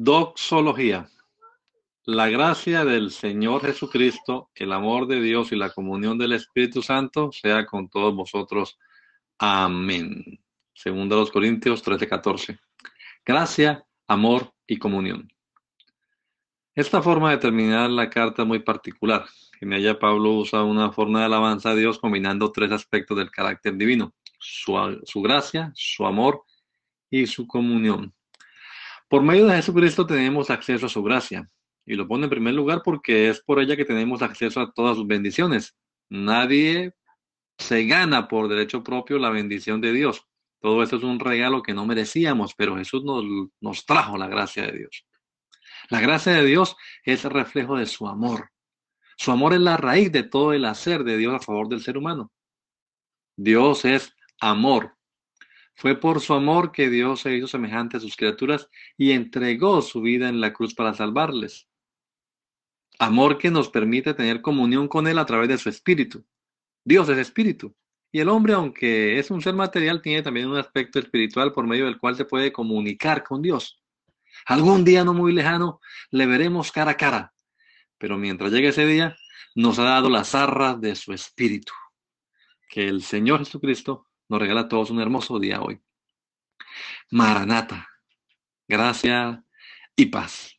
Doxología. La gracia del Señor Jesucristo, el amor de Dios y la comunión del Espíritu Santo sea con todos vosotros. Amén. Segundo los Corintios 13:14. Gracia, amor y comunión. Esta forma de terminar la carta es muy particular. En ella Pablo usa una forma de alabanza a Dios combinando tres aspectos del carácter divino. Su, su gracia, su amor y su comunión. Por medio de Jesucristo tenemos acceso a su gracia. Y lo pone en primer lugar porque es por ella que tenemos acceso a todas sus bendiciones. Nadie se gana por derecho propio la bendición de Dios. Todo esto es un regalo que no merecíamos, pero Jesús nos, trajo la gracia de Dios. La gracia de Dios es el reflejo de su amor. Su amor es la raíz de todo el hacer de Dios a favor del ser humano. Dios es amor. Fue por su amor que Dios se hizo semejante a sus criaturas y entregó su vida en la cruz para salvarles. Amor que nos permite tener comunión con Él a través de su espíritu. Dios es espíritu. Y el hombre, aunque es un ser material, tiene también un aspecto espiritual por medio del cual se puede comunicar con Dios. Algún día no muy lejano le veremos cara a cara, pero mientras llegue ese día, nos ha dado las arras de su espíritu. Que el Señor Jesucristo nos regala a todos un hermoso día hoy. Maranata, gracia y paz.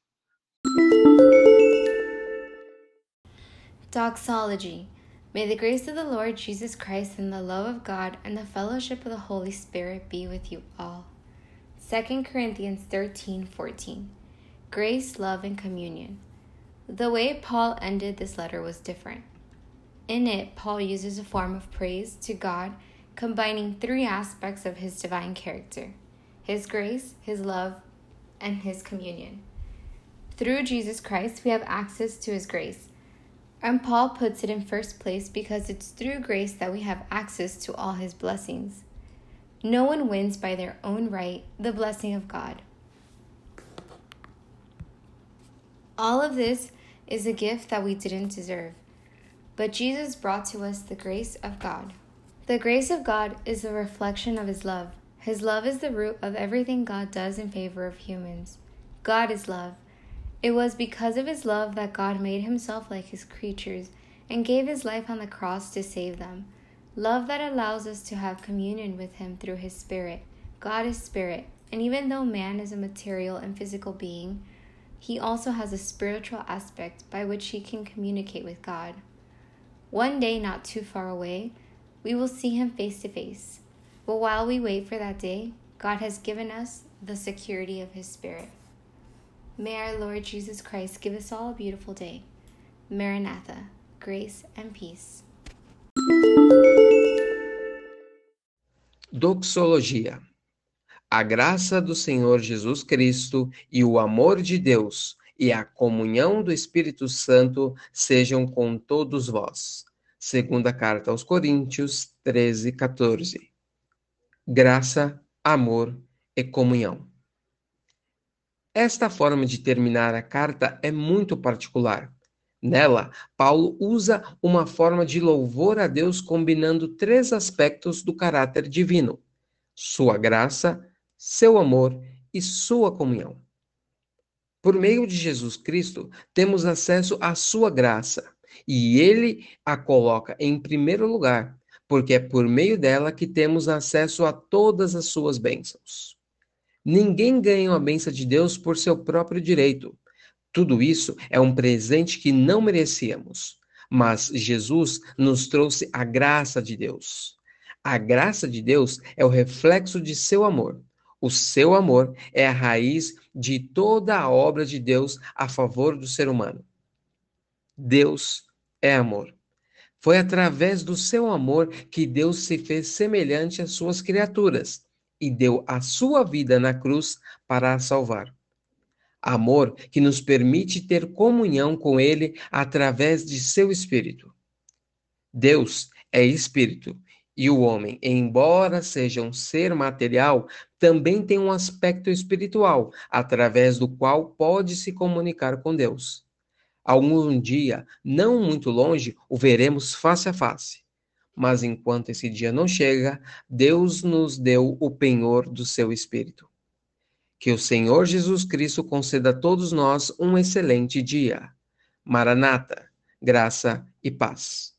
Doxology. May the grace of the Lord Jesus Christ and the love of God and the fellowship of the Holy Spirit be with you all. 2 Corinthians 13 14. Grace, love, and communion. The way Paul ended this letter was different. In it, Paul uses a form of praise to God combining three aspects of his divine character his grace, his love, and his communion. Through Jesus Christ, we have access to his grace. And Paul puts it in first place because it's through grace that we have access to all his blessings. No one wins by their own right the blessing of God. All of this is a gift that we didn't deserve, but Jesus brought to us the grace of God. The grace of God is a reflection of His love. His love is the root of everything God does in favor of humans. God is love. It was because of His love that God made Himself like His creatures and gave His life on the cross to save them. Love that allows us to have communion with Him through His Spirit. God is Spirit, and even though man is a material and physical being, he also has a spiritual aspect by which he can communicate with God. One day, not too far away, we will see him face to face. But while we wait for that day, God has given us the security of his Spirit. May our Lord Jesus Christ give us all a beautiful day. Maranatha, grace and peace. Doxologia. A graça do Senhor Jesus Cristo e o amor de Deus e a comunhão do Espírito Santo sejam com todos vós. Segunda carta aos Coríntios 13, 14. Graça, amor e comunhão. Esta forma de terminar a carta é muito particular. Nela, Paulo usa uma forma de louvor a Deus combinando três aspectos do caráter divino: sua graça, seu amor e sua comunhão. Por meio de Jesus Cristo, temos acesso à sua graça e ele a coloca em primeiro lugar, porque é por meio dela que temos acesso a todas as suas bênçãos. Ninguém ganha a bênção de Deus por seu próprio direito. Tudo isso é um presente que não merecíamos, mas Jesus nos trouxe a graça de Deus. A graça de Deus é o reflexo de seu amor. O seu amor é a raiz de toda a obra de Deus a favor do ser humano. Deus é amor. Foi através do seu amor que Deus se fez semelhante às suas criaturas. e deu a sua vida na cruz para a salvar. Amor que nos permite ter comunhão com Ele através de seu Espírito. Deus é Espírito e o homem, embora seja um ser material, também tem um aspecto espiritual, através do qual pode se comunicar com Deus. Algum dia, não muito longe, o veremos face a face. Mas enquanto esse dia não chega, Deus nos deu o penhor do seu espírito. Que o Senhor Jesus Cristo conceda a todos nós um excelente dia. Maranata, graça e paz.